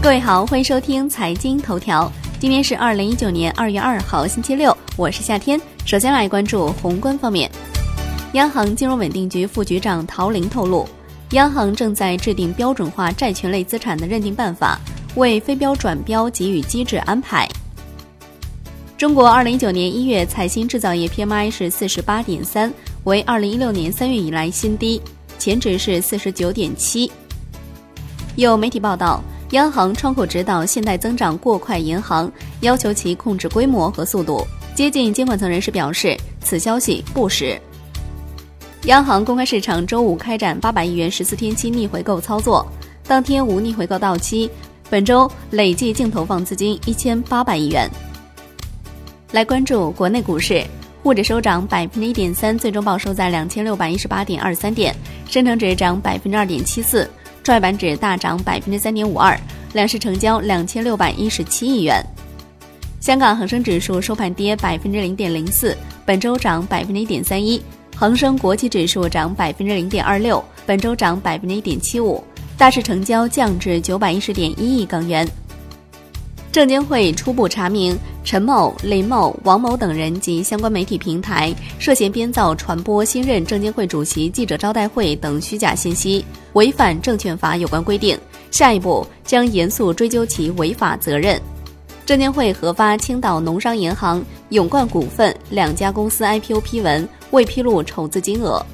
各位好，欢迎收听财经头条。今天是二零一九年二月二号，星期六，我是夏天。首先来关注宏观方面，央行金融稳定局副局长陶玲透露，央行正在制定标准化债权类资产的认定办法，为非标转标给予机制安排。中国二零一九年一月财新制造业 PMI 是四十八点三，为二零一六年三月以来新低，前值是四十九点七。有媒体报道。央行窗口指导信贷增长过快，银行要求其控制规模和速度。接近监管层人士表示，此消息不实。央行公开市场周五开展八百亿元十四天期逆回购操作，当天无逆回购到期。本周累计净投放资金一千八百亿元。来关注国内股市，沪指收涨百分之一点三，最终报收在两千六百一十八点二三点，深成指涨百分之二点七四。创业板指大涨百分之三点五二，两市成交两千六百一十七亿元。香港恒生指数收盘跌百分之零点零四，本周涨百分之一点三一。恒生国际指数涨百分之零点二六，本周涨百分之一点七五。大市成交降至九百一十点一亿港元。证监会初步查明陈某、林某、王某等人及相关媒体平台涉嫌编造、传播新任证监会主席记者招待会等虚假信息，违反证券法有关规定。下一步将严肃追究其违法责任。证监会核发青岛农商银行、永冠股份两家公司 IPO 批文，未披露筹资金额。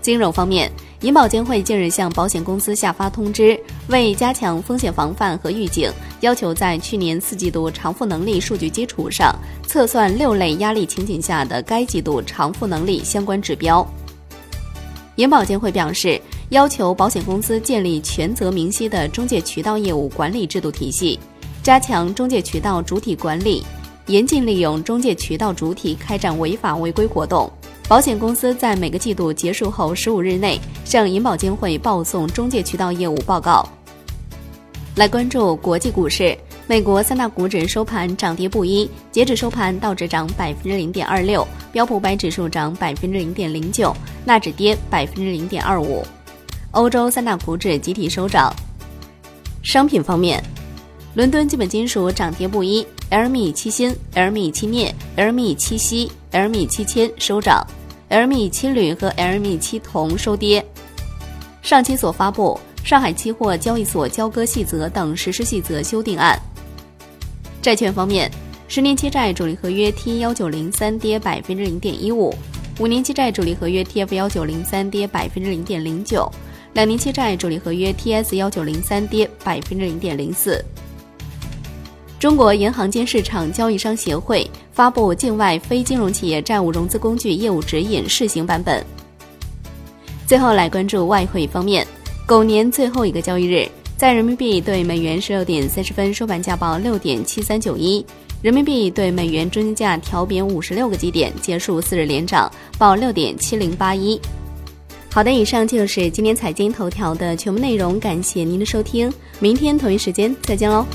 金融方面。银保监会近日向保险公司下发通知，为加强风险防范和预警，要求在去年四季度偿付能力数据基础上，测算六类压力情景下的该季度偿付能力相关指标。银保监会表示，要求保险公司建立权责明晰的中介渠道业务管理制度体系，加强中介渠道主体管理，严禁利用中介渠道主体开展违法违规活动。保险公司在每个季度结束后十五日内向银保监会报送中介渠道业务报告。来关注国际股市，美国三大股指收盘涨跌不一，截止收盘，道指涨百分之零点二六，标普百指数涨百分之零点零九，纳指跌百分之零点二五。欧洲三大股指集体收涨。商品方面，伦敦基本金属涨跌不一，LME 七锌、LME 七镍、LME 七锡、LME 七铅收涨。LME 七铝和 LME 七铜收跌。上期所发布《上海期货交易所交割细则等实施细则修订案》。债券方面，十年期债主力合约 T 幺九零三跌百分之零点一五，五年期债主力合约 TF 幺九零三跌百分之零点零九，两年期债主力合约 TS 幺九零三跌百分之零点零四。中国银行间市场交易商协会发布境外非金融企业债务融资工具业务指引试行版本。最后来关注外汇方面，狗年最后一个交易日，在人民币对美元十六点三十分收盘价报六点七三九一，人民币对美元中间价调贬五十六个基点，结束四日连涨，报六点七零八一。好的，以上就是今天财经头条的全部内容，感谢您的收听，明天同一时间再见喽。